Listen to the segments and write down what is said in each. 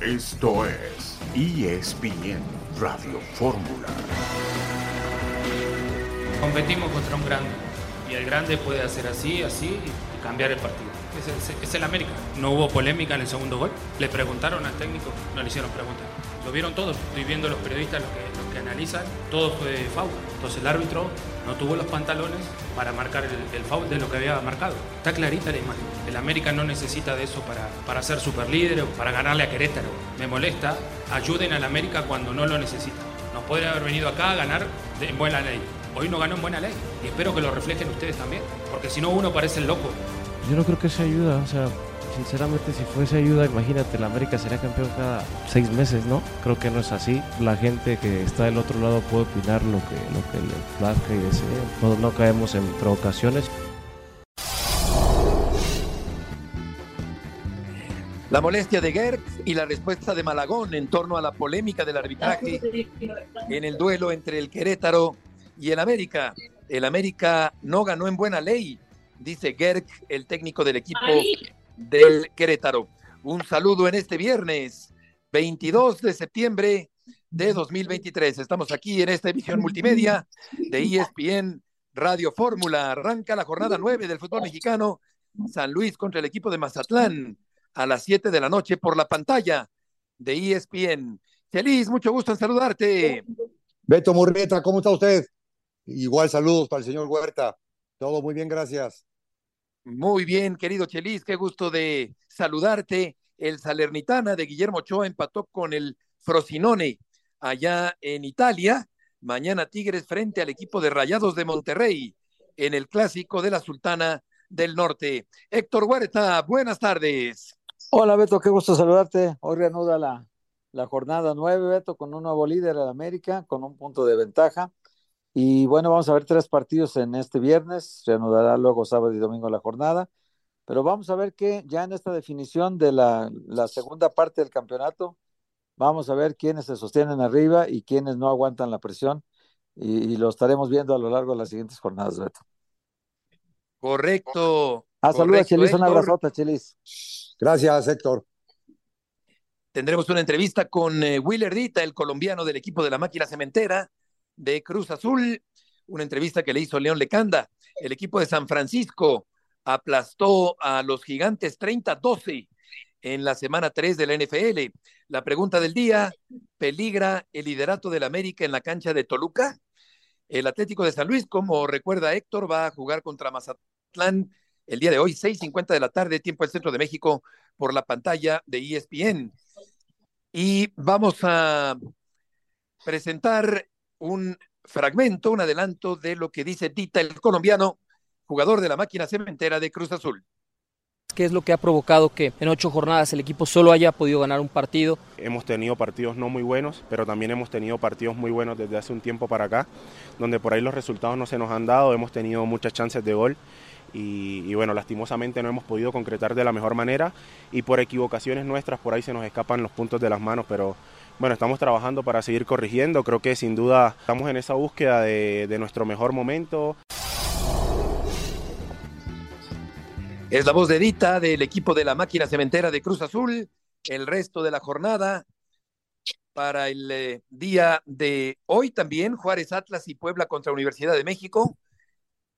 Esto es ESPN Radio Fórmula. Competimos contra un grande y el grande puede hacer así, así y cambiar el partido. Es el, América. No hubo polémica en el segundo gol. Le preguntaron al técnico, no le hicieron preguntas. Lo vieron todos, estoy viendo los periodistas, los que, analizan, todo fue foul. Entonces el árbitro no tuvo los pantalones para marcar el, foul de lo que había marcado. Está clarita la imagen. El América no necesita de eso para, para ser superlíder o para ganarle a Querétaro. Me molesta, ayuden al América cuando no lo necesita. Nos podría haber venido acá a ganar en buena ley. Hoy no ganó en buena ley y espero que lo reflejen ustedes también, porque si no uno parece el loco. Yo no creo que sea ayuda, o sea, sinceramente si fuese ayuda, imagínate, la América sería campeón cada seis meses, ¿no? Creo que no es así. La gente que está del otro lado puede opinar lo que, lo que le plazca y desee. No, no caemos en provocaciones. La molestia de Gertz y la respuesta de Malagón en torno a la polémica del arbitraje en el duelo entre el Querétaro y el América. El América no ganó en buena ley, dice Gertz, el técnico del equipo del Querétaro. Un saludo en este viernes 22 de septiembre de 2023. Estamos aquí en esta emisión multimedia de ESPN Radio Fórmula. Arranca la jornada 9 del fútbol mexicano. San Luis contra el equipo de Mazatlán a las 7 de la noche por la pantalla de ESPN. Feliz, mucho gusto en saludarte. Beto Murrieta, ¿cómo está usted? Igual saludos para el señor Huerta. Todo muy bien, gracias. Muy bien, querido Chelis, qué gusto de saludarte. El Salernitana de Guillermo Ochoa empató con el Frosinone allá en Italia. Mañana Tigres frente al equipo de Rayados de Monterrey en el clásico de la Sultana del Norte. Héctor Huerta, buenas tardes. Hola Beto, qué gusto saludarte. Hoy reanuda la, la jornada nueve, Beto, con un nuevo líder en América, con un punto de ventaja. Y bueno, vamos a ver tres partidos en este viernes, reanudará luego sábado y domingo la jornada. Pero vamos a ver que ya en esta definición de la, la segunda parte del campeonato, vamos a ver quiénes se sostienen arriba y quiénes no aguantan la presión. Y, y lo estaremos viendo a lo largo de las siguientes jornadas, Beto. Correcto. Ah, saluda, correcto, Chelis, un Héctor. abrazote, Chelis. Gracias, Héctor. Tendremos una entrevista con eh, Willer Dita, el colombiano del equipo de la máquina cementera de Cruz Azul. Una entrevista que le hizo León Lecanda. El equipo de San Francisco aplastó a los gigantes 30-12 en la semana 3 de la NFL. La pregunta del día, ¿peligra el liderato del América en la cancha de Toluca? El Atlético de San Luis, como recuerda Héctor, va a jugar contra Mazatlán el día de hoy, 6.50 de la tarde, tiempo del centro de México, por la pantalla de ESPN. Y vamos a presentar un fragmento, un adelanto de lo que dice Dita, el colombiano, jugador de la máquina cementera de Cruz Azul. ¿Qué es lo que ha provocado que en ocho jornadas el equipo solo haya podido ganar un partido? Hemos tenido partidos no muy buenos, pero también hemos tenido partidos muy buenos desde hace un tiempo para acá, donde por ahí los resultados no se nos han dado, hemos tenido muchas chances de gol y, y bueno, lastimosamente no hemos podido concretar de la mejor manera y por equivocaciones nuestras por ahí se nos escapan los puntos de las manos, pero bueno, estamos trabajando para seguir corrigiendo, creo que sin duda estamos en esa búsqueda de, nuestro mejor momento. Es la voz de Dita del equipo de la máquina cementera de Cruz Azul. El resto de la jornada para el eh, día de hoy también Juárez Atlas y Puebla contra Universidad de México.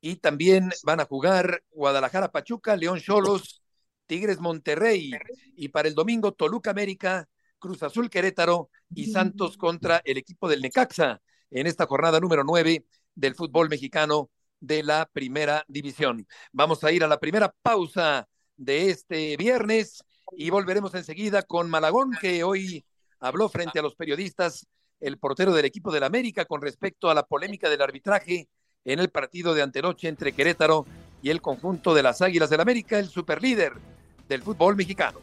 Y también van a jugar Guadalajara Pachuca, León Cholos, Tigres Monterrey. Y para el domingo Toluca América, Cruz Azul Querétaro y Santos contra el equipo del Necaxa en esta jornada número 9 del fútbol mexicano de la primera división. Vamos a ir a la primera pausa de este viernes y volveremos enseguida con Malagón, que hoy habló frente a los periodistas, el portero del equipo del América, con respecto a la polémica del arbitraje en el partido de antenoche entre Querétaro y el conjunto de las Águilas del América, el superlíder del fútbol mexicano.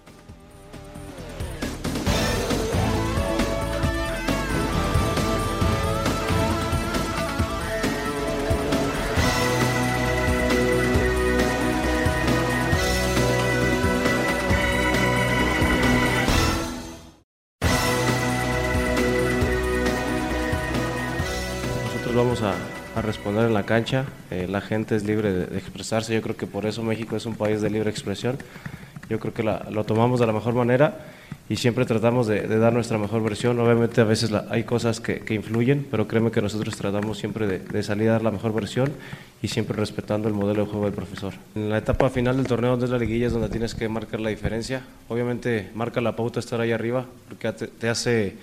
Vamos a, a responder en la cancha. Eh, la gente es libre de, de expresarse. Yo creo que por eso México es un país de libre expresión. Yo creo que la- lo tomamos de la mejor manera y siempre tratamos de, dar nuestra mejor versión. Obviamente a veces hay cosas que, influyen, pero créeme que nosotros tratamos siempre de, salir a dar la mejor versión y siempre respetando el modelo de juego del profesor. En la etapa final del torneo, donde es la liguilla, es donde tienes que marcar la diferencia. Obviamente marca la pauta estar ahí arriba, porque te, hace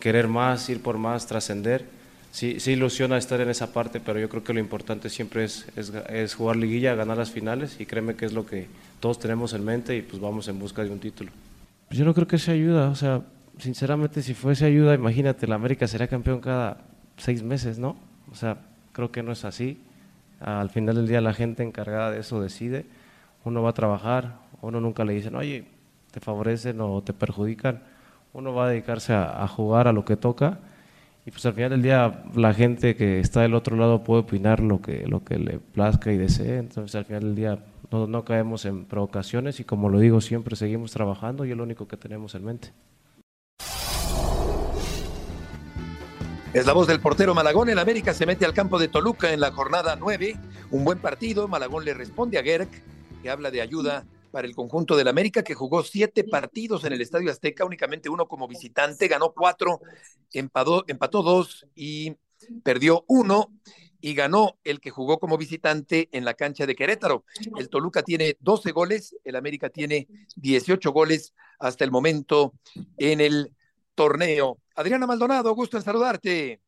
querer más, ir por más, trascender. Sí, sí ilusiona estar en esa parte, pero yo creo que lo importante siempre es, es, jugar liguilla, ganar las finales y créeme que es lo que todos tenemos en mente y pues vamos en busca de un título. Yo no creo que sea ayuda, o sea, sinceramente si fuese ayuda, imagínate, la América sería campeón cada seis meses, ¿no? O sea, creo que no es así. Al final del día la gente encargada de eso decide. Uno va a trabajar, uno nunca le dicen, oye, te favorecen o te perjudican. Uno va a dedicarse a jugar a lo que toca y pues al final del día la gente que está del otro lado puede opinar lo que, lo que le plazca y desee. Entonces al final del día no, no caemos en provocaciones y como lo digo siempre seguimos trabajando y es lo único que tenemos en mente. Es la voz del portero Malagón. El América se mete al campo de Toluca en la jornada 9. Un buen partido. Malagón le responde a Gerg, que habla de ayuda para el conjunto del América, que jugó siete partidos en el Estadio Azteca, únicamente uno como visitante, ganó cuatro, empató, empató dos y perdió uno y ganó el que jugó como visitante en la cancha de Querétaro. El Toluca tiene 12 goles, el América tiene 18 goles hasta el momento en el torneo. Adriana Maldonado, gusto en saludarte.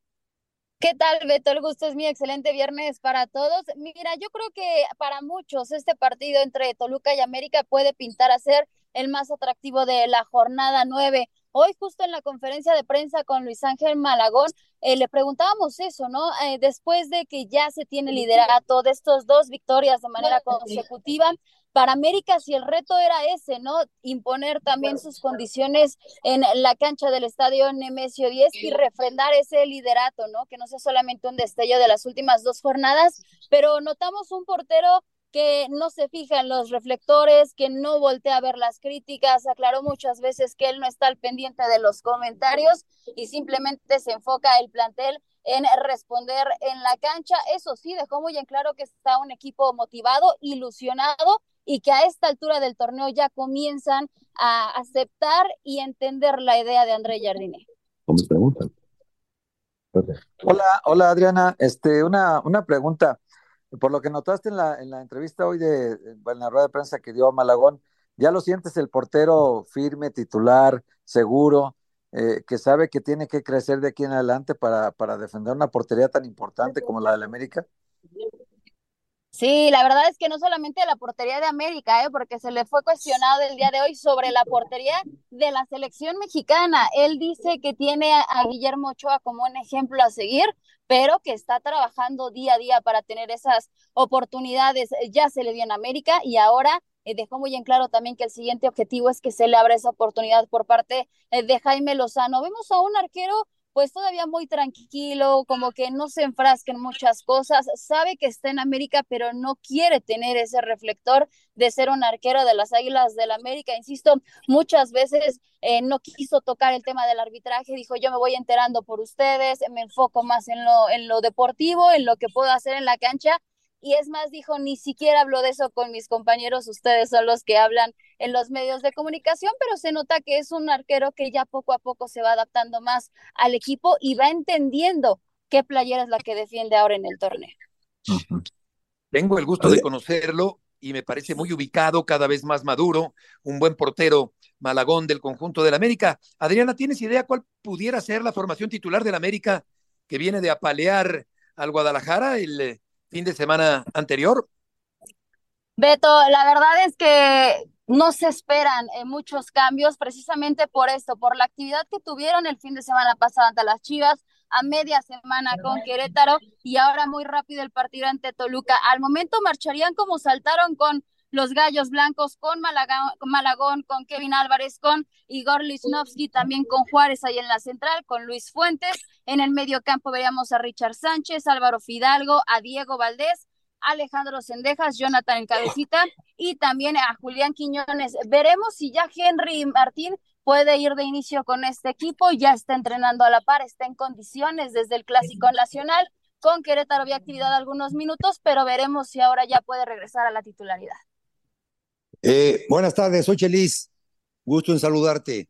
¿Qué tal, Beto? El gusto es mi excelente viernes para todos. Mira, yo creo que para muchos este partido entre Toluca y América puede pintar a ser el más atractivo de la jornada nueve. Hoy justo en la conferencia de prensa con Luis Ángel Malagón, eh, le preguntábamos eso, ¿no? Eh, después de que ya se tiene liderato de estos dos victorias de manera consecutiva, para América si el reto era ese, ¿no? Imponer también sus condiciones en la cancha del estadio Nemesio 10 y refrendar ese liderato, ¿no? Que no sea solamente un destello de las últimas dos jornadas, pero notamos un portero que no se fija en los reflectores, que no voltea a ver las críticas, aclaró muchas veces que él no está al pendiente de los comentarios y simplemente se enfoca el plantel en responder en la cancha. Eso sí, dejó muy en claro que está un equipo motivado, ilusionado y que a esta altura del torneo ya comienzan a aceptar y entender la idea de André Jardine. Hola, hola Adriana, este, una, una pregunta. Por lo que notaste en la, en la entrevista hoy de, en la rueda de prensa que dio a Malagón, ¿ya lo sientes el portero firme, titular, seguro, eh, que sabe que tiene que crecer de aquí en adelante para, para defender una portería tan importante como la del América? Sí, la verdad es que no solamente la portería de América, ¿eh? porque se le fue cuestionado el día de hoy sobre la portería de la selección mexicana. Él dice que tiene a, Guillermo Ochoa como un ejemplo a seguir, pero que está trabajando día a día para tener esas oportunidades. Ya se le dio en América y ahora eh, dejó muy en claro también que el siguiente objetivo es que se le abra esa oportunidad por parte eh, de Jaime Lozano. Vemos a un arquero pues todavía muy tranquilo, como que no se enfrasca en muchas cosas, sabe que está en América, pero no quiere tener ese reflector de ser un arquero de las Águilas del América. Insisto, muchas veces eh, no quiso tocar el tema del arbitraje, dijo yo me voy enterando por ustedes, me enfoco más en lo, en lo deportivo, en lo que puedo hacer en la cancha y es más, dijo, ni siquiera hablo de eso con mis compañeros, ustedes son los que hablan en los medios de comunicación, pero se nota que es un arquero que ya poco a poco se va adaptando más al equipo y va entendiendo qué playera es la que defiende ahora en el torneo. Tengo el gusto de conocerlo y me parece muy ubicado, cada vez más maduro, un buen portero Malagón del conjunto del América. Adriana, ¿tienes idea cuál pudiera ser la formación titular del América que viene de apalear al Guadalajara? El eh, fin de semana anterior? Beto, la verdad es que no se esperan eh, muchos cambios precisamente por esto, por la actividad que tuvieron el fin de semana pasado ante las Chivas, a media semana con Querétaro y ahora muy rápido el partido ante Toluca. Al momento marcharían como saltaron con los Gallos Blancos, con Malagón, con Kevin Álvarez, con Igor Lisnowski, también con Juárez ahí en la central, con Luis Fuentes. En el medio campo veríamos a Richard Sánchez, Álvaro Fidalgo, a Diego Valdés, Alejandro Sendejas, Jonathan Cabecita y también a Julián Quiñones. Veremos si ya Henry Martín puede ir de inicio con este equipo, ya está entrenando a la par, está en condiciones desde el Clásico Nacional. Con Querétaro había actividad algunos minutos, pero veremos si ahora ya puede regresar a la titularidad. Eh, buenas tardes, soy Chelis. Gusto en saludarte.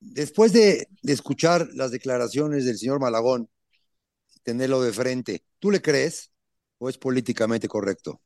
después de, de escuchar las declaraciones del señor Malagón, tenerlo de frente, ¿tú le crees o es políticamente correcto?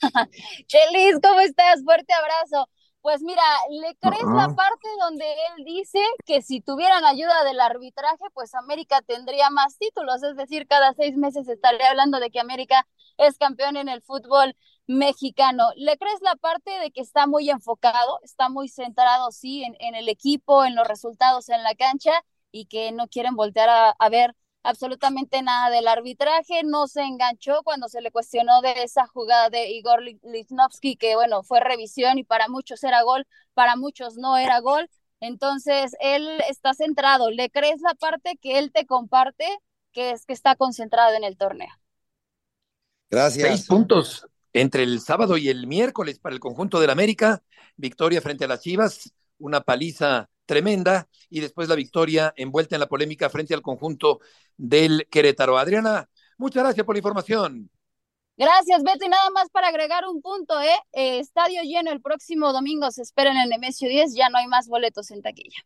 Chelis, ¿cómo estás? Fuerte abrazo. Pues mira, ¿le crees la parte donde él dice que si tuvieran ayuda del arbitraje, pues América tendría más títulos? Es decir, cada seis meses estaría hablando de que América es campeón en el fútbol mexicano. ¿Le crees la parte de que está muy enfocado, está muy centrado, sí, en, en el equipo, en los resultados en la cancha y que no quieren voltear a, a ver absolutamente nada del arbitraje, no se enganchó cuando se le cuestionó de esa jugada de Igor Lichnowsky, que bueno, fue revisión y para muchos era gol, para muchos no era gol. Entonces, él está centrado. ¿Le crees la parte que él te comparte, que es que está concentrado en el torneo? Gracias. Seis puntos entre el sábado y el miércoles para el conjunto del América. Victoria frente a las Chivas, una paliza tremenda y después la victoria envuelta en la polémica frente al conjunto del Querétaro. Adriana, muchas gracias por la información. Gracias, Beto. Y nada más para agregar un punto, ¿eh? ¿eh? estadio lleno el próximo domingo, se espera en el Nemesio 10, ya no hay más boletos en taquilla.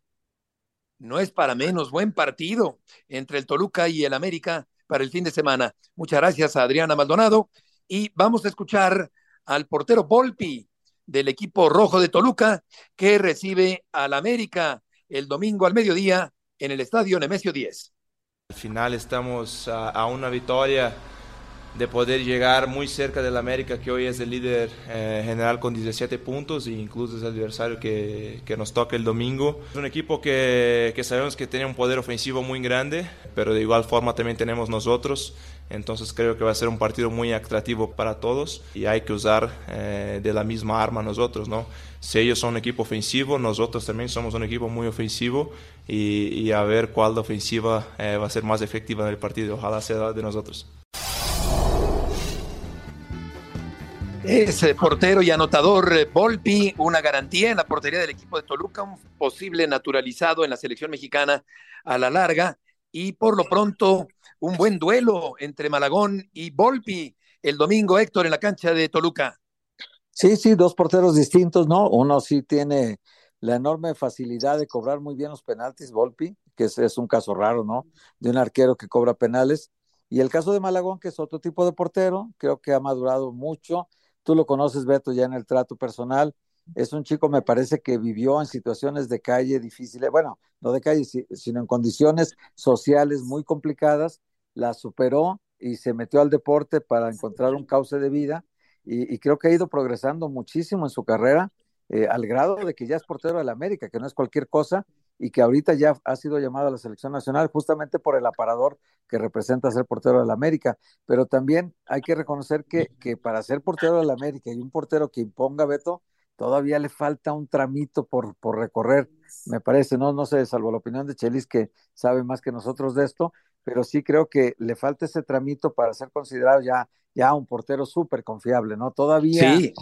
No es para menos, buen partido entre el Toluca y el América para el fin de semana. Muchas gracias a Adriana Maldonado y vamos a escuchar al portero Volpi del equipo rojo de Toluca que recibe al América el domingo al mediodía en el estadio Nemesio 10. Al final estamos a, a una victoria de poder llegar muy cerca del América, que hoy es el líder eh, general con 17 puntos e incluso es el adversario que, que, nos toca el domingo. Es un equipo que, que, sabemos que tiene un poder ofensivo muy grande, pero de igual forma también tenemos nosotros. Entonces creo que va a ser un partido muy atractivo para todos y hay que usar eh, de la misma arma nosotros, ¿no? Si ellos son un equipo ofensivo, nosotros también somos un equipo muy ofensivo y, a ver cuál ofensiva eh, va a ser más efectiva en el partido. Ojalá sea de nosotros. Ese portero y anotador eh, Volpi, una garantía en la portería del equipo de Toluca, un posible naturalizado en la selección mexicana a la larga. Y por lo pronto, un buen duelo entre Malagón y Volpi el domingo, Héctor, en la cancha de Toluca. Sí, sí, dos porteros distintos, ¿no? Uno sí tiene la enorme facilidad de cobrar muy bien los penaltis, Volpi, que es, un caso raro, ¿no? De un arquero que cobra penales. Y el caso de Malagón, que es otro tipo de portero, creo que ha madurado mucho Tú lo conoces, Beto, ya en el trato personal. Es un chico, me parece, que vivió en situaciones de calle difíciles, bueno, no de calle, sino en condiciones sociales muy complicadas, la superó y se metió al deporte para encontrar un cauce de vida. Y, y creo que ha ido progresando muchísimo en su carrera, eh, al grado de que ya es portero de la América, que no es cualquier cosa, y que ahorita ya ha sido llamado a la selección nacional justamente por el aparador que representa ser portero de la América. Pero también hay que reconocer que, que para ser portero de la América y un portero que imponga veto, todavía le falta un tramito por, por recorrer, me parece, no, no sé, salvo la opinión de Chelis que sabe más que nosotros de esto, pero sí creo que le falta ese tramito para ser considerado ya, ya un portero súper confiable, ¿no? Todavía hay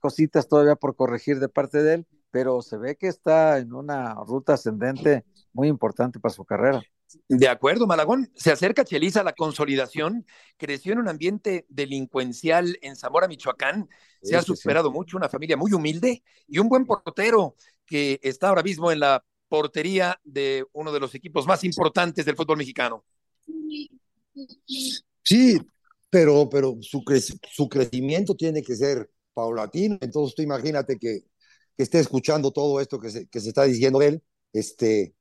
cositas todavía por corregir de parte de él, pero se ve que está en una ruta ascendente muy importante para su carrera. De acuerdo, Malagón. Se acerca Chelis a la consolidación. Creció en un ambiente delincuencial en Zamora, Michoacán. Se sí, ha superado sí. mucho, una familia muy humilde y un buen portero que está ahora mismo en la portería de uno de los equipos más importantes del fútbol mexicano. Sí, pero, pero su, cre su crecimiento tiene que ser paulatino. Entonces tú imagínate que que esté escuchando todo esto que se, está diciendo él, este,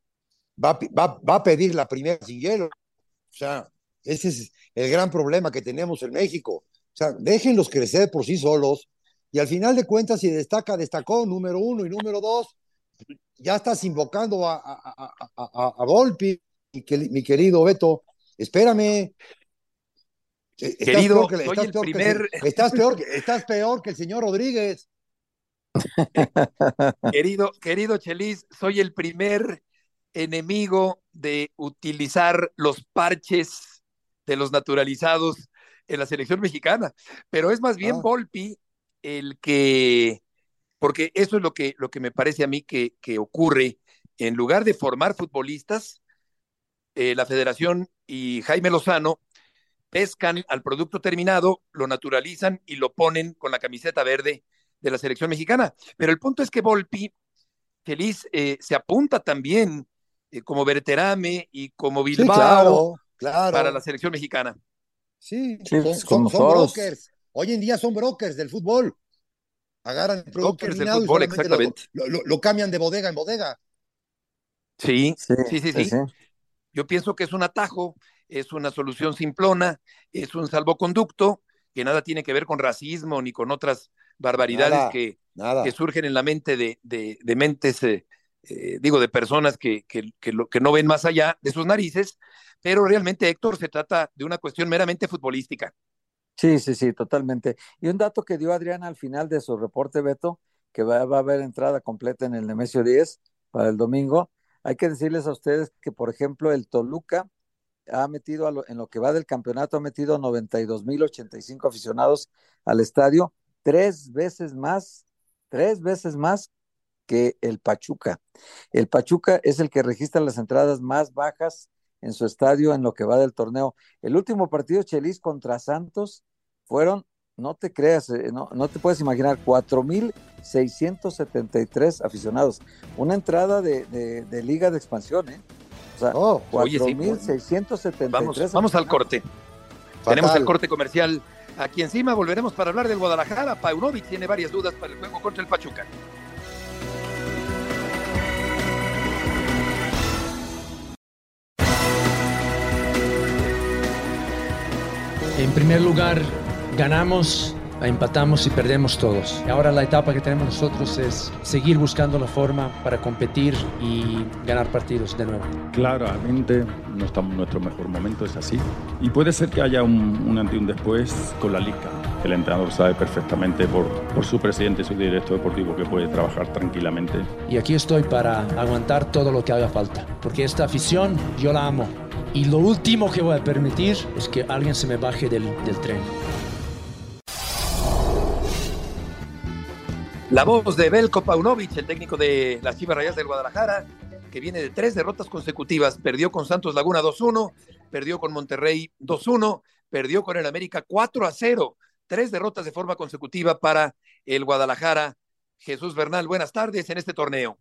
va, a pedir la primera sin hielo. O sea, ese es el gran problema que tenemos en México. O sea, déjenlos crecer por sí solos y al final de cuentas, si destaca, destacó número uno y número dos, ya estás invocando a, a, a, mi querido Beto. Espérame, Querido, estás peor que, estás el peor primer... que, estás, peor, estás peor que el señor Rodríguez. querido, querido Chelis, soy el primer enemigo de utilizar los parches de los naturalizados en la selección mexicana, pero es más bien ah. Volpi el que, porque eso es lo que, lo que me parece a mí que, que ocurre, en lugar de formar futbolistas, eh, la federación y Jaime Lozano pescan al producto terminado, lo naturalizan y lo ponen con la camiseta verde de la selección mexicana. Pero el punto es que Volpi Feliz eh, se apunta también eh, como Berterame y como Sí, Bilbao claro, claro. para la selección mexicana. Sí, Sí, son, pues, son- brokers. Hoy en día son brokers del fútbol. Agarran el producto Brokers del terminado y fútbol, solamente exactamente. Lo, lo- lo cambian de bodega en bodega. Sí, Sí, sí, sí, sí. Yo pienso que es un atajo, es una solución simplona, es un salvoconducto que nada tiene que ver con racismo ni con otras barbaridades Nada, que, nada. que surgen en la mente de, de- de mentes, eh, eh, digo, de personas que, que, que lo- que no ven más allá de sus narices, pero realmente, Héctor, se trata de una cuestión meramente futbolística. Sí, sí, sí, totalmente. Y un dato que dio Adriana al final de su reporte, Beto, que va, va a haber entrada completa en el Nemesio 10 para el domingo. Hay que decirles a ustedes que, por ejemplo, el Toluca ha metido, a lo- en lo que va del campeonato, ha metido 92.085 aficionados al estadio, tres veces más, tres veces más que el Pachuca. El Pachuca es el que registra las entradas más bajas en su estadio en lo que va del torneo. El último partido, Chelis contra Santos, fueron, no te creas, eh, no, no te puedes imaginar, 4.673 aficionados. Una entrada de, de- de liga de expansión, ¿eh? O sea, Oh, Oye, sí, 4.673 Vamos, vamos al corte. fatal. Tenemos el corte comercial aquí encima. Volveremos para hablar del Guadalajara. Paunovic tiene varias dudas para el juego contra el Pachuca. En primer lugar, ganamos, empatamos y perdemos todos. Ahora la etapa que tenemos nosotros es seguir buscando la forma para competir y ganar partidos de nuevo. Claramente no estamos en nuestro mejor momento, es así. Y puede ser que haya un, un antes y un después con la liga. El entrenador sabe perfectamente por, por su presidente y su director deportivo que puede trabajar tranquilamente. Y aquí estoy para aguantar todo lo que haga falta, porque esta afición yo la amo. Y lo último que voy a permitir es que alguien se me baje del, del tren. La voz de Belko Paunovic, el técnico de las Chivas Rayas del Guadalajara, que viene de tres derrotas consecutivas. Perdió con Santos Laguna 2-1, perdió con Monterrey 2-1, perdió con el América 4-0. Tres derrotas de forma consecutiva para el Guadalajara. Jesús Bernal, buenas tardes en este torneo.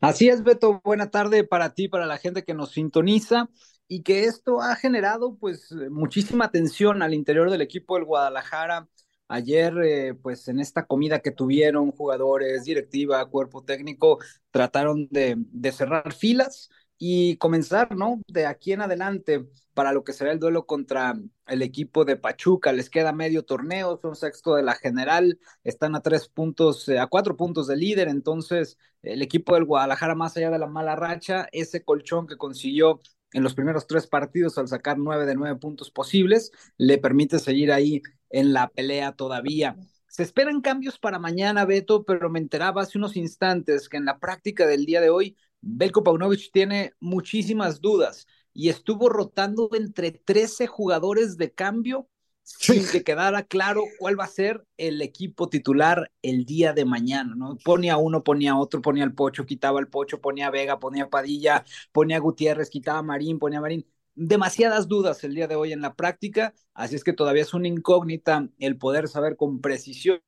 Así es, Beto. Buena tarde para ti, para la gente que nos sintoniza y que esto ha generado pues muchísima tensión al interior del equipo del Guadalajara. Ayer, eh, pues en esta comida que tuvieron jugadores, directiva, cuerpo técnico, trataron de, de cerrar filas y comenzar, ¿no? De aquí en adelante para lo que será el duelo contra el equipo de Pachuca. Les queda medio torneo, son sexto de la general, están a tres puntos, eh, a cuatro puntos de líder, entonces el equipo del Guadalajara, más allá de la mala racha, ese colchón que consiguió en los primeros tres partidos al sacar nueve de nueve puntos posibles, le permite seguir ahí en la pelea todavía. Se esperan cambios para mañana, Beto, pero me enteraba hace unos instantes que en la práctica del día de hoy, Belko Paunovic tiene muchísimas dudas y estuvo rotando entre 13 jugadores de cambio sin que quedara claro cuál va a ser el equipo titular el día de mañana, ¿no? Ponía uno, ponía otro, ponía el Pocho, quitaba el Pocho, ponía Vega, ponía Padilla, ponía Gutiérrez, quitaba Marín, ponía Marín. Demasiadas dudas el día de hoy en la práctica, así es que todavía es una incógnita el poder saber con precisión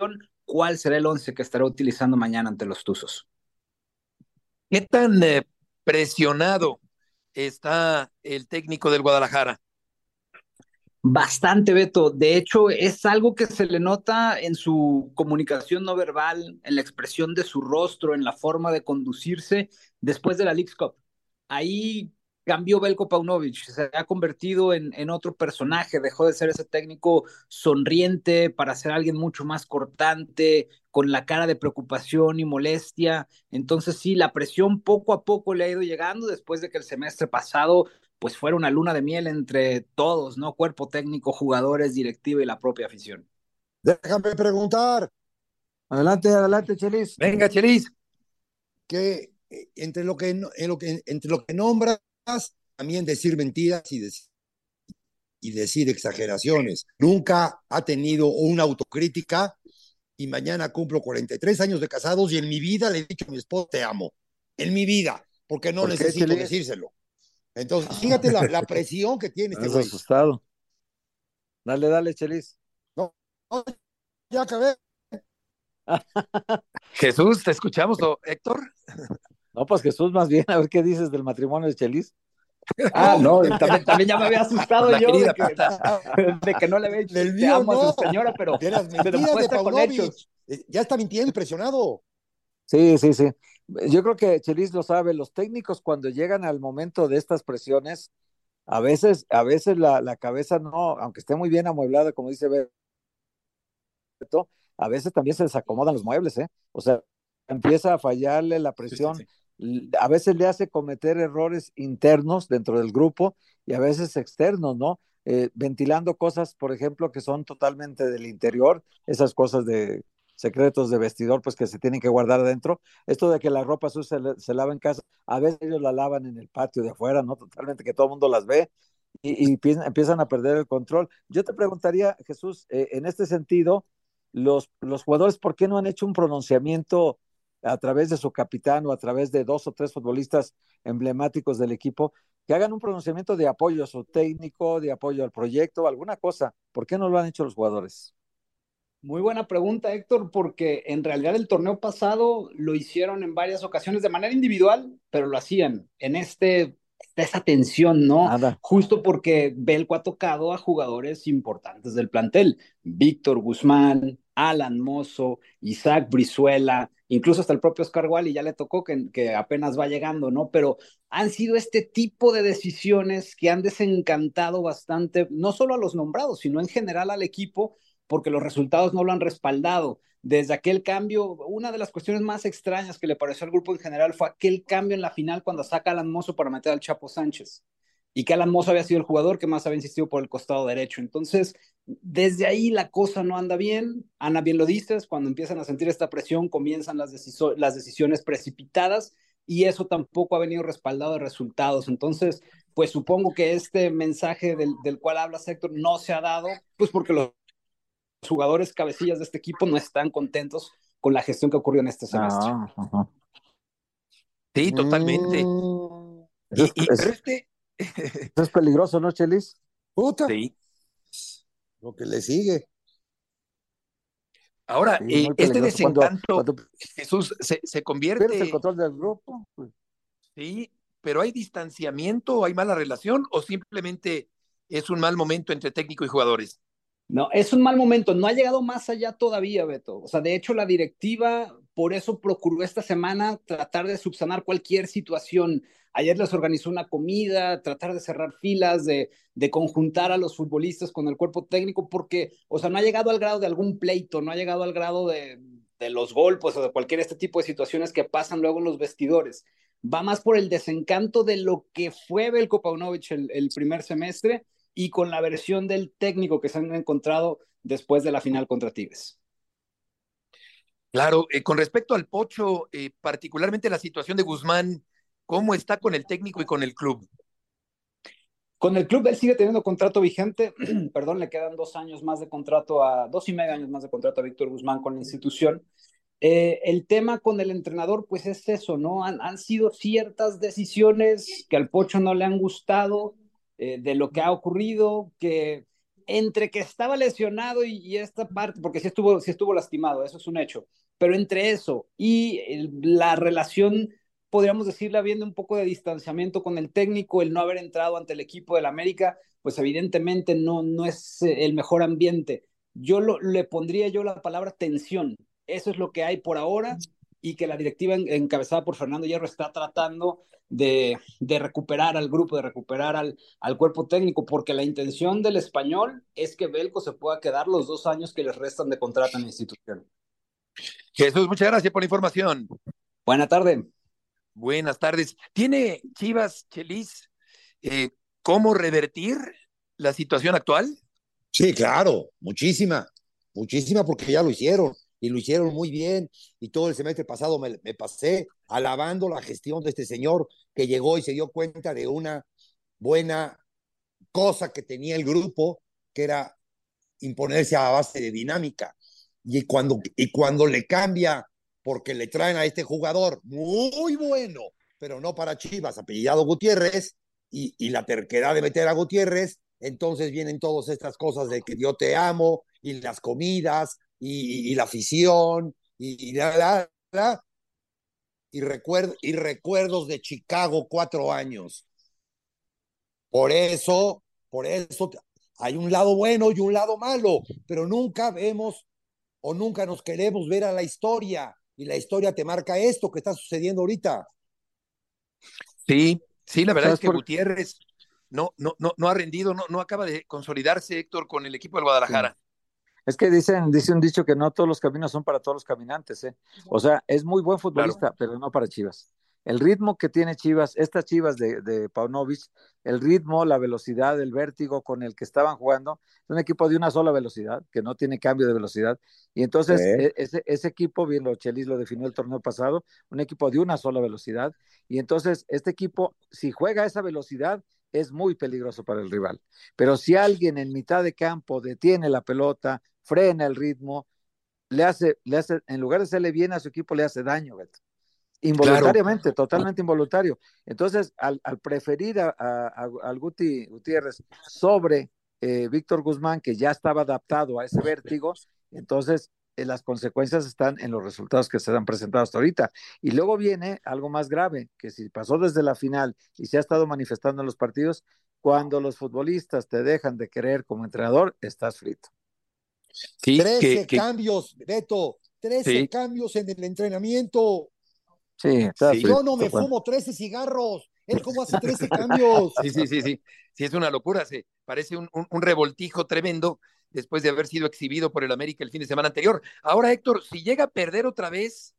cuál será el once que estará utilizando mañana ante los Tuzos. ¿Qué tan eh, presionado está el técnico del Guadalajara? Bastante, Beto. De hecho, es algo que se le nota en su comunicación no verbal, en la expresión de su rostro, en la forma de conducirse después de la Leagues Cup. Ahí cambió Belko Paunovic, se ha convertido en, en, otro personaje, dejó de ser ese técnico sonriente para ser alguien mucho más cortante, con la cara de preocupación y molestia. Entonces sí, la presión poco a poco le ha ido llegando después de que el semestre pasado pues fuera una luna de miel entre todos, ¿no? Cuerpo técnico, jugadores, directiva y la propia afición. Déjame preguntar. Adelante, adelante, Chelis. Venga, Chelis. Que entre lo que, en lo que, entre lo que nombras, también decir mentiras y decir, y decir exageraciones. Nunca ha tenido una autocrítica y mañana cumplo 43 años de casados y en mi vida le he dicho a mi esposa te amo. En mi vida, porque no ¿Por qué, necesito decírselo. Entonces, fíjate la, la presión que tiene este Estás güey. asustado. Dale, dale, Chelis. No, no, ya acabé. Jesús, ¿te escuchamos, o Héctor? No, pues Jesús, más bien, a ver qué dices del matrimonio de Chelis. Ah, no, también, también, ya me había asustado yo de que, de que, no le había dicho Del mío, amo no. a su señora, pero De las de con hechos. Eh, Ya está mintiendo, impresionado. Sí, sí, sí. Yo creo que Chelis lo sabe. Los técnicos cuando llegan al momento de estas presiones, a veces, a veces la, la cabeza no, aunque esté muy bien amueblada, como dice Beto, a veces también se les acomodan los muebles, ¿eh? O sea, empieza a fallarle la presión. A veces le hace cometer errores internos dentro del grupo y a veces externos, ¿no? Eh, ventilando cosas, por ejemplo, que son totalmente del interior, esas cosas de secretos de vestidor, pues que se tienen que guardar adentro. Esto de que la ropa se, se lava en casa, a veces ellos la lavan en el patio de afuera, ¿no? Totalmente que todo el mundo las ve y, empiezan a perder el control. Yo te preguntaría, Jesús, eh, en este sentido, los, los jugadores, ¿por qué no han hecho un pronunciamiento a través de su capitán o a través de dos o tres futbolistas emblemáticos del equipo, que hagan un pronunciamiento de apoyo a su técnico, de apoyo al proyecto, alguna cosa. ¿Por qué no lo han hecho los jugadores? Muy buena pregunta, Héctor, porque en realidad el torneo pasado lo hicieron en varias ocasiones de manera individual, pero lo hacían en este esa tensión, ¿no? Nada. Justo porque Belco ha tocado a jugadores importantes del plantel, Víctor Guzmán, Alan Mozo, Isaac Brizuela, incluso hasta el propio Oscar Wally ya le tocó que, apenas va llegando, ¿no? Pero han sido este tipo de decisiones que han desencantado bastante, no solo a los nombrados, sino en general al equipo, porque los resultados no lo han respaldado. Desde aquel cambio, una de las cuestiones más extrañas que le pareció al grupo en general fue aquel cambio en la final cuando saca a Alan Mozo para meter al Chapo Sánchez y que Alan Mozo había sido el jugador que más había insistido por el costado derecho. Entonces, desde ahí la cosa no anda bien. Ana, bien lo dices, cuando empiezan a sentir esta presión, comienzan las, las decisiones precipitadas y eso tampoco ha venido respaldado de resultados. Entonces, pues supongo que este mensaje del, del cual habla Héctor no se ha dado, pues porque los jugadores cabecillas de este equipo no están contentos con la gestión que ocurrió en este semestre. Ah. Sí, totalmente. Mm, Y, es, y- pero este, es peligroso, ¿no, Chelis? Puta, sí. lo que le sigue. Ahora, Sí, eh, este. Cuando- desencanto, cuando Jesús, se, se pierdes el convierte, control del grupo. pues, sí, pero hay distanciamiento, hay mala relación o simplemente es un mal momento entre técnico y jugadores. No, es un mal momento, no ha llegado más allá todavía, Beto. O sea, de hecho, la directiva por eso procuró esta semana tratar de subsanar cualquier situación. Ayer les organizó una comida, tratar de cerrar filas, de, conjuntar a los futbolistas con el cuerpo técnico, porque, o sea, no ha llegado al grado de algún pleito, no ha llegado al grado de, los golpes o de cualquier este tipo de situaciones que pasan luego en los vestidores. Va más por el desencanto de lo que fue Belko Paunovic el, el primer semestre y con la versión del técnico que se han encontrado después de la final contra Tigres. Claro, eh, con respecto al Pocho, eh, particularmente la situación de Guzmán, ¿cómo está con el técnico y con el club? Con el club él sigue teniendo contrato vigente, perdón, le quedan dos años más de contrato a, dos y medio años más de contrato a Víctor Guzmán con la institución. Eh, el tema con el entrenador, pues es eso, ¿no? Han, han sido ciertas decisiones que al Pocho no le han gustado eh, de lo que ha ocurrido, que entre que estaba lesionado y, y esta parte, porque sí estuvo, sí estuvo lastimado, eso es un hecho, pero entre eso y el, la relación podríamos decirle, habiendo un poco de distanciamiento con el técnico, el no haber entrado ante el equipo del América, pues evidentemente no, no es eh, el mejor ambiente. Yo lo, le pondría yo la palabra tensión. Eso es lo que hay por ahora y que la directiva en, encabezada por Fernando Hierro está tratando de, de recuperar al grupo, de recuperar al, al, cuerpo técnico, porque la intención del español es que Belco se pueda quedar los dos años que les restan de contrato en la institución. Jesús, muchas gracias por la información. Buena tarde. Buenas tardes. ¿Tiene Chivas Chelis eh, cómo revertir la situación actual? Sí, claro, muchísima, muchísima porque ya lo hicieron y lo hicieron muy bien y todo el semestre pasado me, me, pasé alabando la gestión de este señor que llegó y se dio cuenta de una buena cosa que tenía el grupo, que era imponerse a base de dinámica. Y cuando, y cuando le cambia porque le traen a este jugador muy bueno, pero no para Chivas, apellidado Gutiérrez, y, y la terquedad de meter a Gutiérrez, entonces vienen todas estas cosas de que yo te amo, y las comidas, y, y la afición, y, la, la, y, recuerd, y recuerdos de Chicago cuatro años. Por eso, por eso hay un lado bueno y un lado malo, pero nunca vemos o nunca nos queremos ver a la historia y la historia te marca esto que está sucediendo ahorita. Sí, sí, la verdad es que Gutiérrez no, no, no, no ha rendido, no, no acaba de consolidarse, Héctor, con el equipo del Guadalajara. Es que dicen, dice un dicho que no todos los caminos son para todos los caminantes, ¿eh? O sea, es muy buen futbolista, pero no para Chivas. El ritmo que tiene Chivas, estas Chivas de, de Paunovic, el ritmo, la velocidad, el vértigo con el que estaban jugando, es un equipo de una sola velocidad, que no tiene cambio de velocidad. Y entonces e, ese, ese, equipo, bien lo Chelis lo definió el torneo pasado, un equipo de una sola velocidad. Y entonces este equipo, si juega a esa velocidad, es muy peligroso para el rival. Pero si alguien en mitad de campo detiene la pelota, frena el ritmo, le hace, le hace, en lugar de hacerle bien a su equipo, le hace daño, Beto. Involuntariamente, totalmente involuntario. Entonces, al, preferir a, al Guti Gutiérrez sobre eh, Víctor Guzmán, que ya estaba adaptado a ese vértigo, entonces eh, las consecuencias están en los resultados que se han presentado hasta ahorita. Y luego viene algo más grave, que si pasó desde la final y se ha estado manifestando en los partidos, cuando los futbolistas te dejan de querer como entrenador, estás frito. Sí, 13 cambios, Beto, 13 cambios en el entrenamiento. Sí, Yo no me fumo 13 cigarros. Él cómo hace 13 cambios. Sí, sí, sí, sí. Sí, es una locura. Se parece un, un, revoltijo tremendo después de haber sido exhibido por el América el fin de semana anterior. Ahora, Héctor, si llega a perder otra vez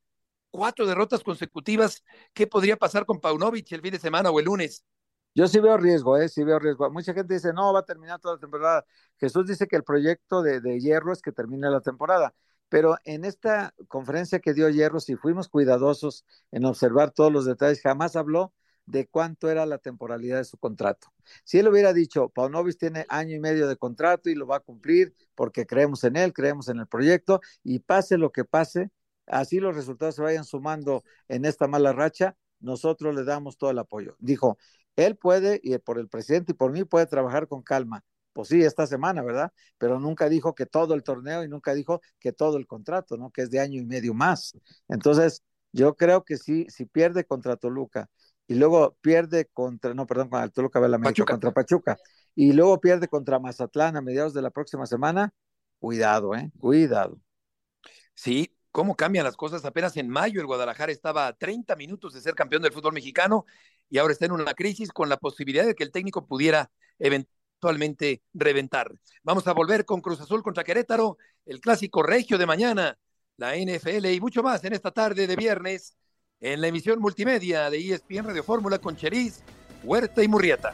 cuatro derrotas consecutivas, ¿qué podría pasar con Paunovic el fin de semana o el lunes? Yo sí veo riesgo, ¿eh? Sí veo riesgo. Mucha gente dice, no, va a terminar toda la temporada. Jesús dice que el proyecto de, de Hierro es que termine la temporada. Pero en esta conferencia que dio Hierro, si fuimos cuidadosos en observar todos los detalles, jamás habló de cuánto era la temporalidad de su contrato. Si él hubiera dicho, Paunovis tiene año y medio de contrato y lo va a cumplir porque creemos en él, creemos en el proyecto y pase lo que pase, así los resultados se vayan sumando en esta mala racha, nosotros le damos todo el apoyo. Dijo, él puede, y por el presidente y por mí, puede trabajar con calma. Pues sí, esta semana, ¿verdad? Pero nunca dijo que todo el torneo y nunca dijo que todo el contrato, ¿no? Que es de año y medio más. Entonces, yo creo que sí, si pierde contra Toluca y luego pierde contra, no, perdón, contra Toluca la América, contra Pachuca, y luego pierde contra Mazatlán a mediados de la próxima semana, cuidado, ¿eh? Cuidado. Sí, cómo cambian las cosas. Apenas en mayo el Guadalajara estaba a 30 minutos de ser campeón del fútbol mexicano y ahora está en una crisis con la posibilidad de que el técnico pudiera eventualmente reventar. Vamos a volver con Cruz Azul contra Querétaro, el clásico regio de mañana, la NFL y mucho más en esta tarde de viernes en la emisión multimedia de ESPN Radio Fórmula con Cheris, Huerta y Murrieta.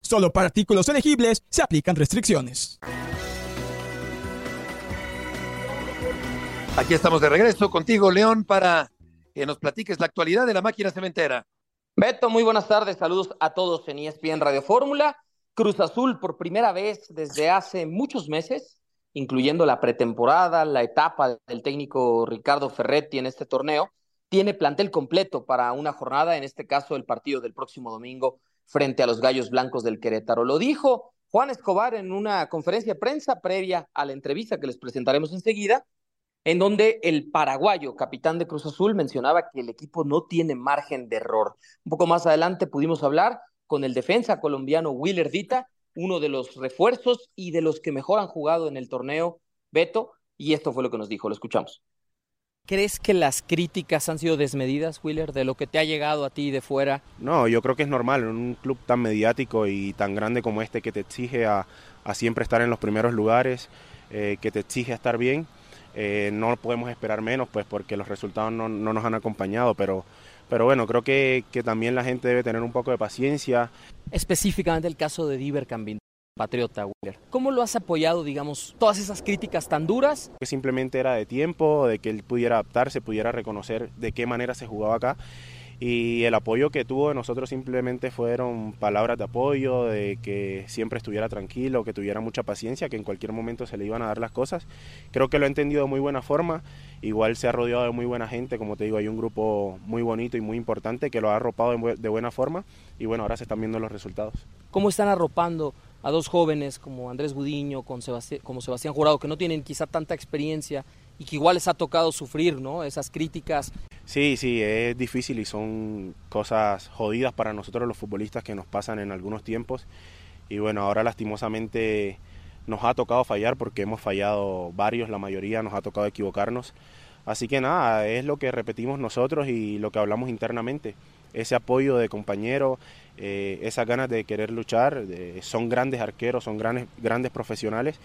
Solo para artículos elegibles se aplican restricciones. Aquí estamos de regreso contigo, León, para que nos platiques la actualidad de la máquina cementera. Beto, muy buenas tardes. Saludos a todos en ESPN Radio Fórmula. Cruz Azul por primera vez desde hace muchos meses, incluyendo la pretemporada, la etapa del técnico Ricardo Ferretti en este torneo, tiene plantel completo para una jornada, en este caso el partido del próximo domingo frente a los Gallos Blancos del Querétaro. Lo dijo Juan Escobar en una conferencia de prensa previa a la entrevista que les presentaremos enseguida, en donde el paraguayo, capitán de Cruz Azul, mencionaba que el equipo no tiene margen de error. Un poco más adelante pudimos hablar con el defensa colombiano Willer Dita, uno de los refuerzos y de los que mejor han jugado en el torneo Beto, y esto fue lo que nos dijo, lo escuchamos. ¿Crees que las críticas han sido desmedidas, Wheeler, de lo que te ha llegado a ti de fuera? No, yo creo que es normal en un club tan mediático y tan grande como este que te exige a, siempre estar en los primeros lugares, eh, que te exige a estar bien. Eh, no podemos esperar menos, pues porque los resultados no, nos han acompañado, pero, pero bueno, creo que, que, también la gente debe tener un poco de paciencia. Específicamente el caso de Diver Cambin patriota, Wheeler. ¿Cómo lo has apoyado, digamos, todas esas críticas tan duras? Que simplemente era de tiempo, de que él pudiera adaptarse, pudiera reconocer de qué manera se jugaba acá. Y el apoyo que tuvo de nosotros simplemente fueron palabras de apoyo, de que siempre estuviera tranquilo, que tuviera mucha paciencia, que en cualquier momento se le iban a dar las cosas. Creo que lo ha entendido de muy buena forma. Igual se ha rodeado de muy buena gente, como te digo, hay un grupo muy bonito y muy importante que lo ha arropado de buena forma. Y bueno, ahora se están viendo los resultados. ¿Cómo están arropando a dos jóvenes como Andrés Gudiño, como Sebastián Jurado, que no tienen quizá tanta experiencia y que igual les ha tocado sufrir ¿no? esas críticas. Sí, sí, es difícil y son cosas jodidas para nosotros los futbolistas que nos pasan en algunos tiempos. Y bueno, ahora lastimosamente nos ha tocado fallar porque hemos fallado varios, la mayoría nos ha tocado equivocarnos. Así que nada, es lo que repetimos nosotros y lo que hablamos internamente. Ese apoyo de compañeros, eh, esas ganas de querer luchar. son grandes arqueros, son grandes, grandes profesionales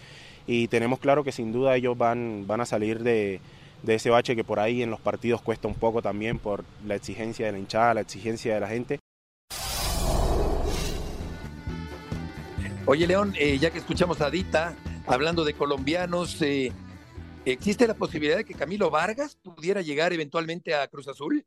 y tenemos claro que sin duda ellos van, van a salir de, de ese bache que por ahí en los partidos cuesta un poco también por la exigencia de la hinchada, la exigencia de la gente. Oye, León, eh, ya que escuchamos a Dita hablando de colombianos, eh, ¿existe la posibilidad de que Camilo Vargas pudiera llegar eventualmente a Cruz Azul?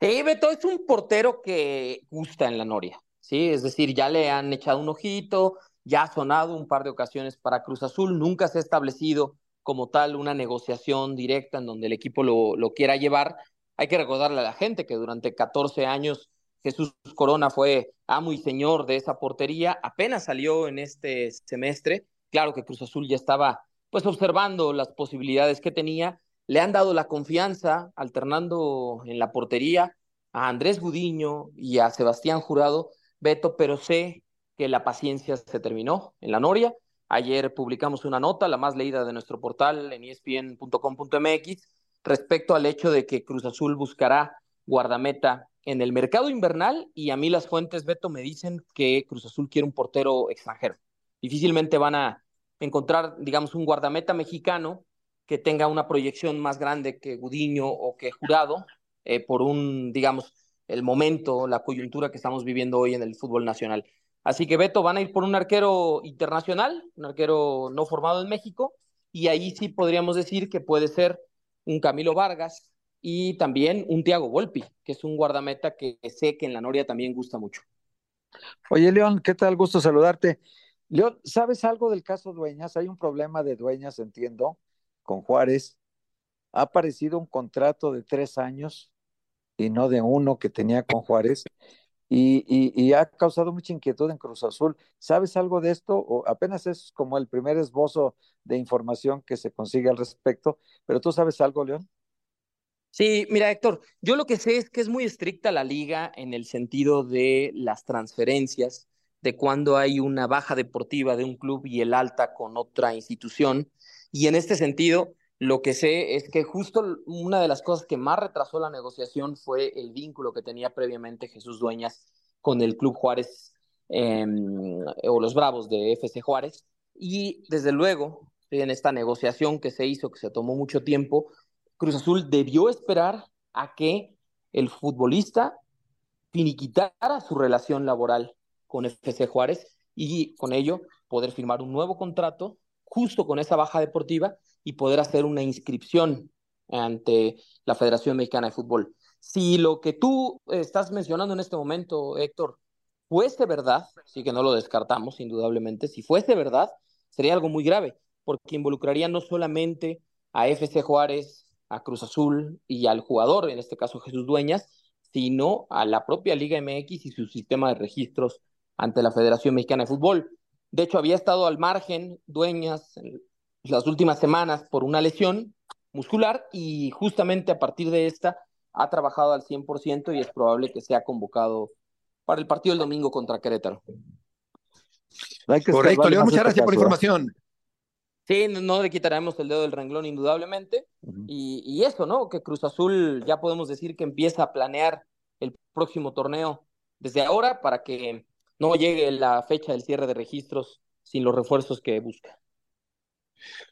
Sí, Beto es un portero que gusta en la Noria, ¿sí? Es decir, ya le han echado un ojito, ya ha sonado un par de ocasiones para Cruz Azul, nunca se ha establecido como tal una negociación directa en donde el equipo lo, quiera llevar. Hay que recordarle a la gente que durante 14 años Jesús Corona fue amo y señor de esa portería, apenas salió en este semestre, claro que Cruz Azul ya estaba pues observando las posibilidades que tenía. Le han dado la confianza, alternando en la portería a Andrés Gudiño y a Sebastián Jurado, Beto, pero sé que la paciencia se terminó en la Noria. Ayer publicamos una nota, la más leída de nuestro portal en espn.com.mx, respecto al hecho de que Cruz Azul buscará guardameta en el mercado invernal y a mí las fuentes, Beto, me dicen que Cruz Azul quiere un portero extranjero. Difícilmente van a encontrar, digamos, un guardameta mexicano que tenga una proyección más grande que Gudiño o que Jurado, eh, por un, digamos, el momento, la coyuntura que estamos viviendo hoy en el fútbol nacional. Así que Beto, van a ir por un arquero internacional, un arquero no formado en México, y ahí sí podríamos decir que puede ser un Camilo Vargas y también un Tiago Volpi, que es un guardameta que sé que en la Noria también gusta mucho. Oye, León, ¿qué tal? Gusto saludarte. León, ¿sabes algo del caso Dueñas? Hay un problema de Dueñas, entiendo con Juárez, ha aparecido un contrato de tres años y no de uno que tenía con Juárez. Y, ha causado mucha inquietud en Cruz Azul. ¿Sabes algo de esto? O apenas es como el primer esbozo de información que se consigue al respecto, pero tú sabes algo, León. Sí, mira, Héctor, yo lo que sé es que es muy estricta la liga en el sentido de las transferencias, de cuando hay una baja deportiva de un club y el alta con otra institución. Y en este sentido, lo que sé es que justo una de las cosas que más retrasó la negociación fue el vínculo que tenía previamente Jesús Dueñas con el Club Juárez em, o los Bravos de FC Juárez. Y desde luego, en esta negociación que se hizo, que se tomó mucho tiempo, Cruz Azul debió esperar a que el futbolista finiquitara su relación laboral con FC Juárez y con ello poder firmar un nuevo contrato justo con esa baja deportiva y poder hacer una inscripción ante la Federación Mexicana de Fútbol. Si lo que tú estás mencionando en este momento, Héctor, fuese verdad, sí que no lo descartamos indudablemente, si fuese verdad, sería algo muy grave, porque involucraría no solamente a FC Juárez, a Cruz Azul y al jugador, en este caso Jesús Dueñas, sino a la propia Liga MX y su sistema de registros ante la Federación Mexicana de Fútbol. De hecho, había estado al margen Dueñas las últimas semanas por una lesión muscular y justamente a partir de esta ha trabajado al 100% y es probable que sea convocado para el partido del domingo contra Querétaro. Correcto, León, muchas gracias por la información. Sí, no le quitaremos el dedo del renglón indudablemente. y, y, eso, ¿no? Que Cruz Azul ya podemos decir que empieza a planear el próximo torneo desde ahora para que no llegue la fecha del cierre de registros sin los refuerzos que busca.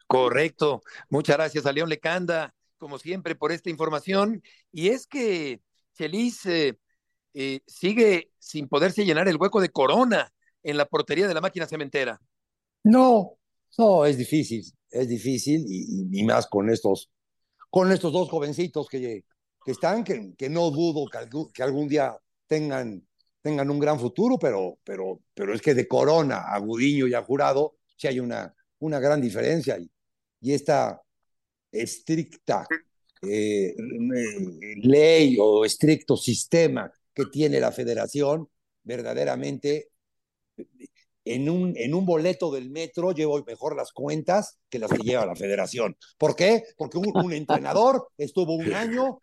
Correcto. Muchas gracias a León Lecanda, como siempre, por esta información. Y es que Chelis eh, eh, sigue sin poderse llenar el hueco de Corona en la portería de la máquina cementera. No, no, es difícil, es difícil y, más con estos, con estos dos jovencitos que, están, que, no dudo que, algún día tengan, un gran futuro, pero, es que de Corona a Gudiño y a Jurado sí hay una, una gran diferencia y, y esta estricta eh, ley o estricto sistema que tiene la federación, verdaderamente en un, en un boleto del metro llevo mejor las cuentas que las que lleva la federación. ¿Por qué? Porque un, entrenador estuvo un año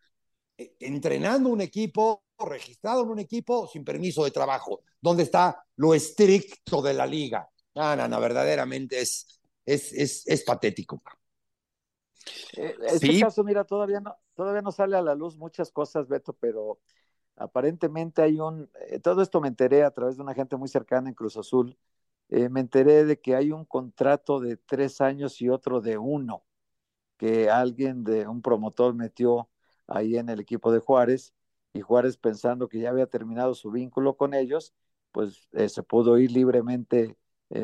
eh, entrenando un equipo, registrado en un equipo sin permiso de trabajo. ¿Dónde está lo estricto de la liga? No, no, no, verdaderamente es, es, es, es patético. Eh, este caso, mira, todavía no, todavía no sale a la luz muchas cosas, Beto, pero aparentemente hay un, eh, todo esto me enteré a través de una gente muy cercana en Cruz Azul, eh, me enteré de que hay un contrato de tres años y otro de uno, que alguien de un promotor metió ahí en el equipo de Juárez, y Juárez pensando que ya había terminado su vínculo con ellos, pues eh, se pudo ir libremente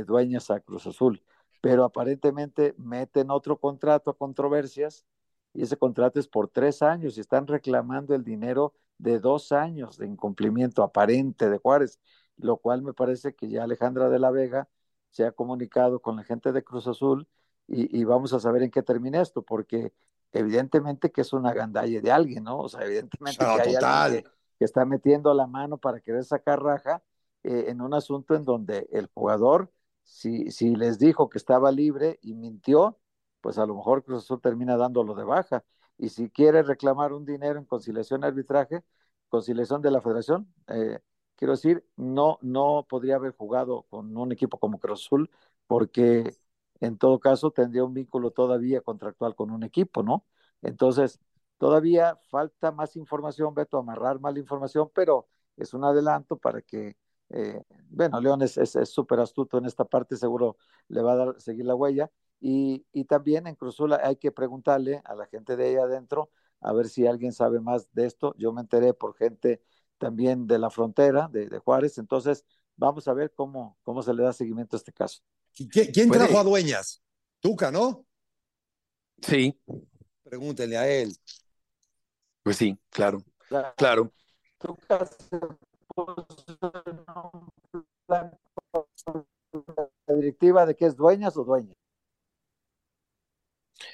dueños a Cruz Azul. Pero aparentemente meten otro contrato a controversias y ese contrato es por tres años y están reclamando el dinero de dos años de incumplimiento aparente de Juárez, lo cual me parece que ya Alejandra de la Vega se ha comunicado con la gente de Cruz Azul y, vamos a saber en qué termina esto, porque evidentemente que es una gandalle de alguien, ¿no? O sea, evidentemente que hay alguien que, está metiendo la mano para querer sacar raja eh, en un asunto en donde el jugador, si, si les dijo que estaba libre y mintió, pues a lo mejor Cruz Azul termina dándolo de baja y si quiere reclamar un dinero en conciliación y arbitraje, conciliación de la federación, eh, quiero decir, no, no podría haber jugado con un equipo como Cruz Azul porque en todo caso tendría un vínculo todavía contractual con un equipo, ¿no? Entonces, todavía falta más información, Beto, amarrar más información, pero es un adelanto para que, eh, bueno, León es súper astuto en esta parte, seguro le va a dar, seguir la huella, y, y también en Cruzula hay que preguntarle a la gente de ahí adentro a ver si alguien sabe más de esto. Yo me enteré por gente también de la frontera, de, de Juárez. Entonces, vamos a ver cómo, cómo se le da seguimiento a este caso. ¿Quién, trajo a Dueñas? Tuca, ¿no? Sí. Pregúntenle a él. Pues sí, claro. Claro. Tuca se la directiva de que es dueñas o dueñas.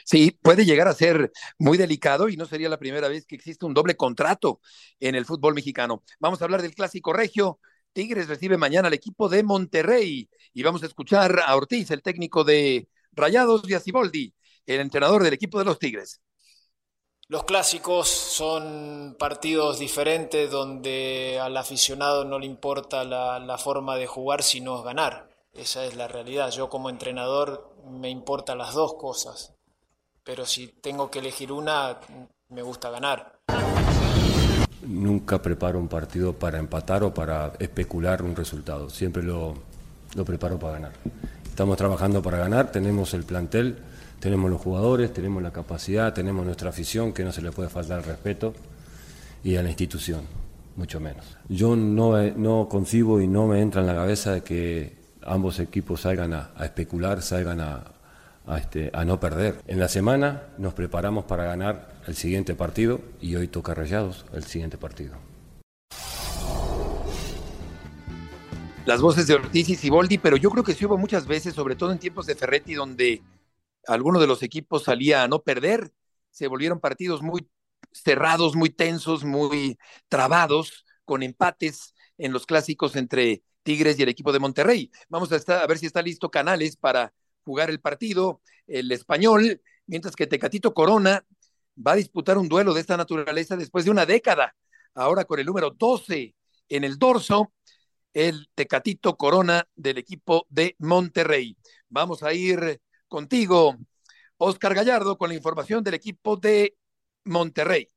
Sí, puede llegar a ser muy delicado y no sería la primera vez que existe un doble contrato en el fútbol mexicano. Vamos a hablar del clásico regio. Tigres recibe mañana al equipo de Monterrey y vamos a escuchar a Ortiz, el técnico de Rayados, y a Ciboldi, el entrenador del equipo de los Tigres. Los clásicos son partidos diferentes donde al aficionado no le importa la, forma de jugar sino ganar. Esa es la realidad. Yo como entrenador me importan las dos cosas pero si tengo que elegir una, me gusta ganar. Nunca preparo un partido para empatar o para especular un resultado, siempre lo preparo para ganar. Estamos trabajando para ganar, tenemos el plantel, tenemos los jugadores, tenemos la capacidad, tenemos nuestra afición, que no se le puede faltar el respeto, y a la institución, mucho menos. Yo no, no concibo y no me entra en la cabeza de que ambos equipos salgan a especular, salgan a, este, a no perder. En la semana nos preparamos para ganar el siguiente partido y hoy toca Rayados el siguiente partido. Las voces de Ortiz y Ciboldi, pero yo creo que sí hubo muchas veces, sobre todo en tiempos de Ferretti, donde alguno de los equipos salía a no perder. Se volvieron partidos muy cerrados, muy tensos, muy trabados, con empates en los clásicos entre Tigres y el equipo de Monterrey. Vamos a, a ver si está listo Canales para jugar el partido, el español, mientras que Tecatito Corona va a disputar un duelo de esta naturaleza después de una década, ahora con el número 12 en el dorso, el Tecatito Corona del equipo de Monterrey. Vamos a ir contigo, Oscar Gallardo, con la información del equipo de Monterrey.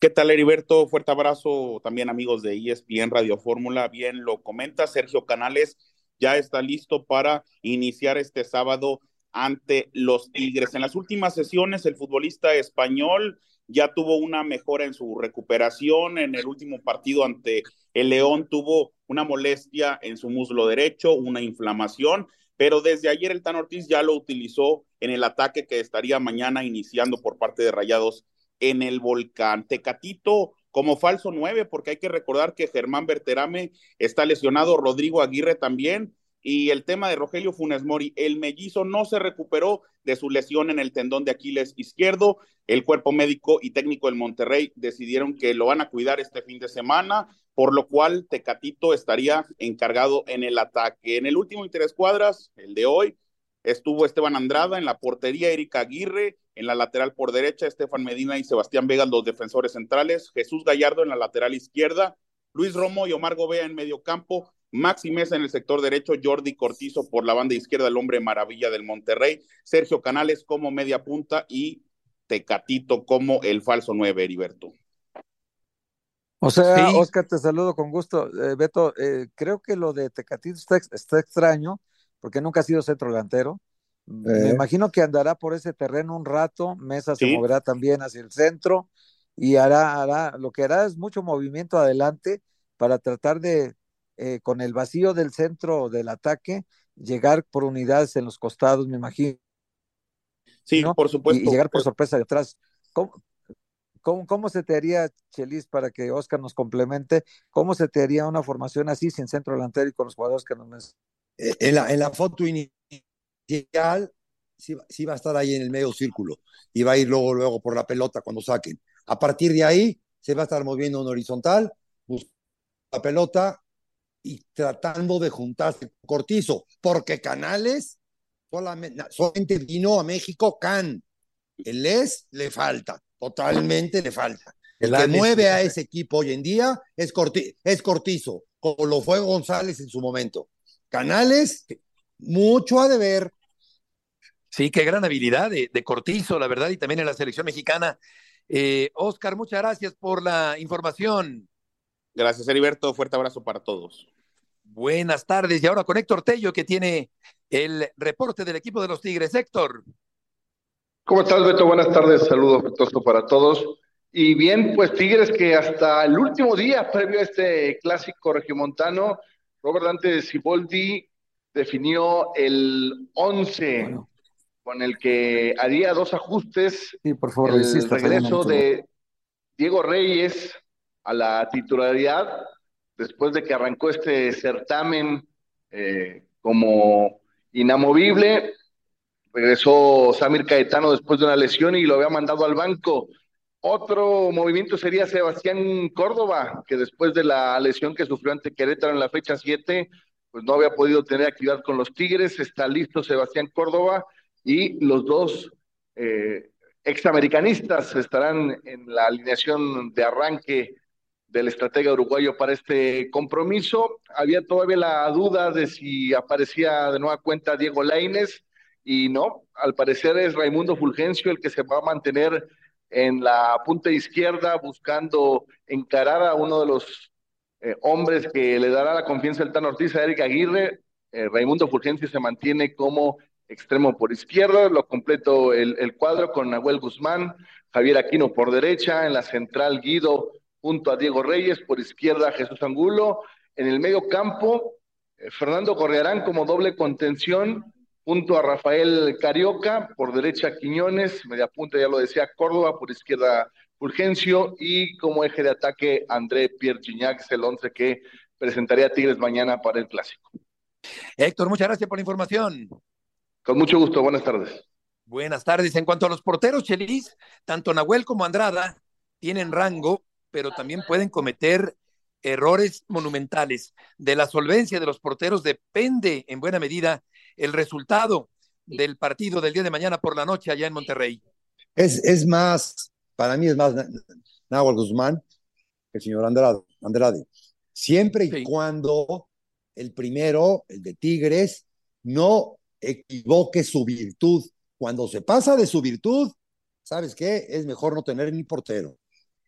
¿Qué tal, Heriberto? Fuerte abrazo también, amigos de ESPN Radio Fórmula. Bien lo comenta Sergio Canales, ya está listo para iniciar este sábado ante los Tigres. En las últimas sesiones, el futbolista español ya tuvo una mejora en su recuperación. En el último partido ante el León tuvo una molestia en su muslo derecho, una inflamación, pero desde ayer el Tan Ortiz ya lo utilizó en el ataque que estaría mañana iniciando por parte de Rayados en el volcán. Tecatito como falso nueve, porque hay que recordar que Germán Berterame está lesionado, Rodrigo Aguirre también, y el tema de Rogelio Funes Mori, el mellizo no se recuperó de su lesión en el tendón de Aquiles izquierdo. El cuerpo médico y técnico del Monterrey decidieron que lo van a cuidar este fin de semana, por lo cual Tecatito estaría encargado en el ataque. En el último interés cuadras, el de hoy, estuvo Esteban Andrada en la portería, Erika Aguirre, en la lateral por derecha, Estefan Medina y Sebastián Vega, los defensores centrales, Jesús Gallardo en la lateral izquierda, Luis Romo y Omar Gobea en medio campo, Maxi Mesa en el sector derecho, Jordi Cortizo por la banda izquierda, el hombre maravilla del Monterrey, Sergio Canales como media punta y Tecatito como el falso nueve, Heriberto. O sea, Oscar, te saludo con gusto. Eh, Beto, eh, creo que lo de Tecatito está, está extraño, porque nunca ha sido centro delantero. Me Eh. imagino que andará por ese terreno un rato, Mesa se moverá también hacia el centro y hará, hará, lo que hará es mucho movimiento adelante para tratar de, eh, con el vacío del centro del ataque, llegar por unidades en los costados, me imagino. Sí, por Y, supuesto. y llegar por sorpresa de atrás. ¿Cómo, cómo, cómo se te haría, Chelis, para que Oscar nos complemente? ¿Cómo se te haría una formación así, sin centro delantero y con los jugadores que nos? Eh, En la, en la foto inicial sí, sí va a estar ahí en el medio círculo y va a ir luego, luego por la pelota cuando saquen. A partir de ahí se va a estar moviendo en horizontal, buscando la pelota y tratando de juntarse con Cortizo, porque Canales solamente, solamente vino a México Can. El es le falta, totalmente le falta. El El que mueve a ese equipo hoy en día es, Corti- es Cortizo, como lo fue González en su momento. Canales, mucho a deber. Sí, qué gran habilidad de, de Cortizo, la verdad, y también en la selección mexicana. Eh, Oscar, muchas gracias por la información. Gracias, Heriberto. Fuerte abrazo para todos. Buenas tardes. Y ahora con Héctor Tello, que tiene el reporte del equipo de los Tigres. Héctor. ¿Cómo estás, Beto? Buenas tardes, saludo afectuoso para todos. Y bien, pues Tigres que hasta el último día previo a este clásico regiomontano, Robert Dante Siboldi definió el 11 con el que haría dos ajustes. Sí, por favor, el resista, regreso de Diego Reyes a la titularidad después de que arrancó este certamen eh, como inamovible. Regresó Samir Caetano después de una lesión y lo había mandado al banco. Otro movimiento sería Sebastián Córdoba, que después de la lesión que sufrió ante Querétaro en la fecha 7, pues no había podido tener actividad con los Tigres. Está listo Sebastián Córdoba y los dos eh, examericanistas estarán en la alineación de arranque del estratega uruguayo para este compromiso. Había todavía la duda de si aparecía de nueva cuenta Diego Laines y no, al parecer es Raimundo Fulgencio el que se va a mantener en la punta izquierda buscando encarar a uno de los eh, hombres que le dará la confianza al Tan Ortiz a Eric Aguirre. Eh, Raimundo Fulgencio se mantiene como extremo por izquierda, lo completo el, el cuadro con Nahuel Guzmán, Javier Aquino por derecha, en la central Guido junto a Diego Reyes, por izquierda Jesús Angulo, en el medio campo eh, Fernando Correarán como doble contención junto a Rafael Carioca, por derecha Quiñones, media punta ya lo decía Córdoba, por izquierda Fulgencio y como eje de ataque André Pierre Gignac, es el once que presentaría Tigres mañana para el clásico. Héctor, muchas gracias por la información. Con mucho gusto, buenas tardes. Buenas tardes. En cuanto a los porteros, Chelis, tanto Nahuel como Andrada tienen rango, pero también pueden cometer errores monumentales. De la solvencia de los porteros depende en buena medida el resultado del partido del día de mañana por la noche allá en Monterrey. Es, es más, para mí es más Na- Nahuel Guzmán que el señor Andrade. Andrade. Siempre y cuando el primero, el de Tigres, no equivoque su virtud. Cuando se pasa de su virtud, ¿sabes qué? Es mejor no tener ni portero.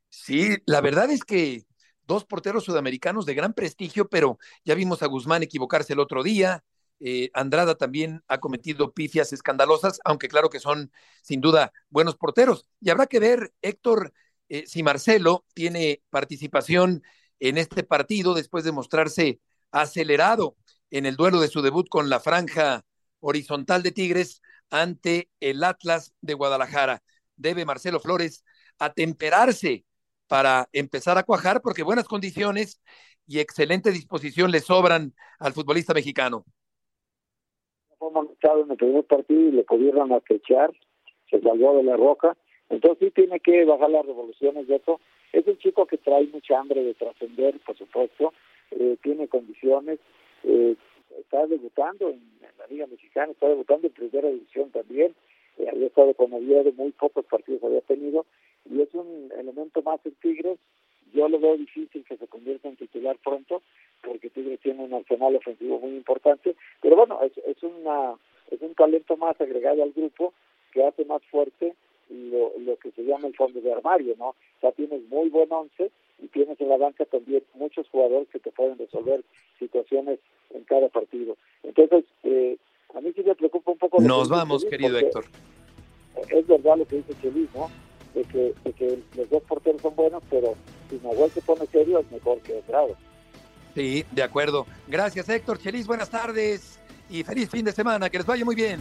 Sí, la verdad es que dos porteros sudamericanos de gran prestigio, pero ya vimos a Guzmán equivocarse el otro día. Eh, Andrada también ha cometido pifias escandalosas, aunque claro que son sin duda buenos porteros. Y habrá que ver, Héctor, eh, si Marcelo tiene participación en este partido después de mostrarse acelerado en el duelo de su debut con la franja horizontal de Tigres ante el Atlas de Guadalajara. Debe Marcelo Flores atemperarse para empezar a cuajar porque buenas condiciones y excelente disposición le sobran al futbolista mexicano. Fue amonestado en el primer partido y le pudieron acechar, se salvó de la roca. Entonces sí tiene que bajar las revoluciones de eso. Es un chico que trae mucha hambre de trascender, por supuesto, eh, tiene condiciones, eh, está debutando en, la Liga Mexicana, está debutando en primera división también, eh, había estado con Oviedo, muy pocos partidos había tenido, y es un elemento más en Tigres. Yo lo veo difícil que se convierta en titular pronto, porque Tigres tiene un arsenal ofensivo muy importante, pero bueno, es, es, una, es un talento más agregado al grupo que hace más fuerte lo, lo que se llama el fondo de armario, ¿no? O sea, tienes muy buen once y tienes en la banca también muchos jugadores que te pueden resolver situaciones en cada partido. Entonces, eh, a mí sí me preocupa un poco. Nos vamos, querido Héctor. Es verdad lo que dice Chelis, ¿no? De que, de que los dos porteros son buenos, pero si Nahuel se pone serio es mejor que Estrado. Sí, de acuerdo. Gracias, Héctor. Chelis, buenas tardes y feliz fin de semana. Que les vaya muy bien.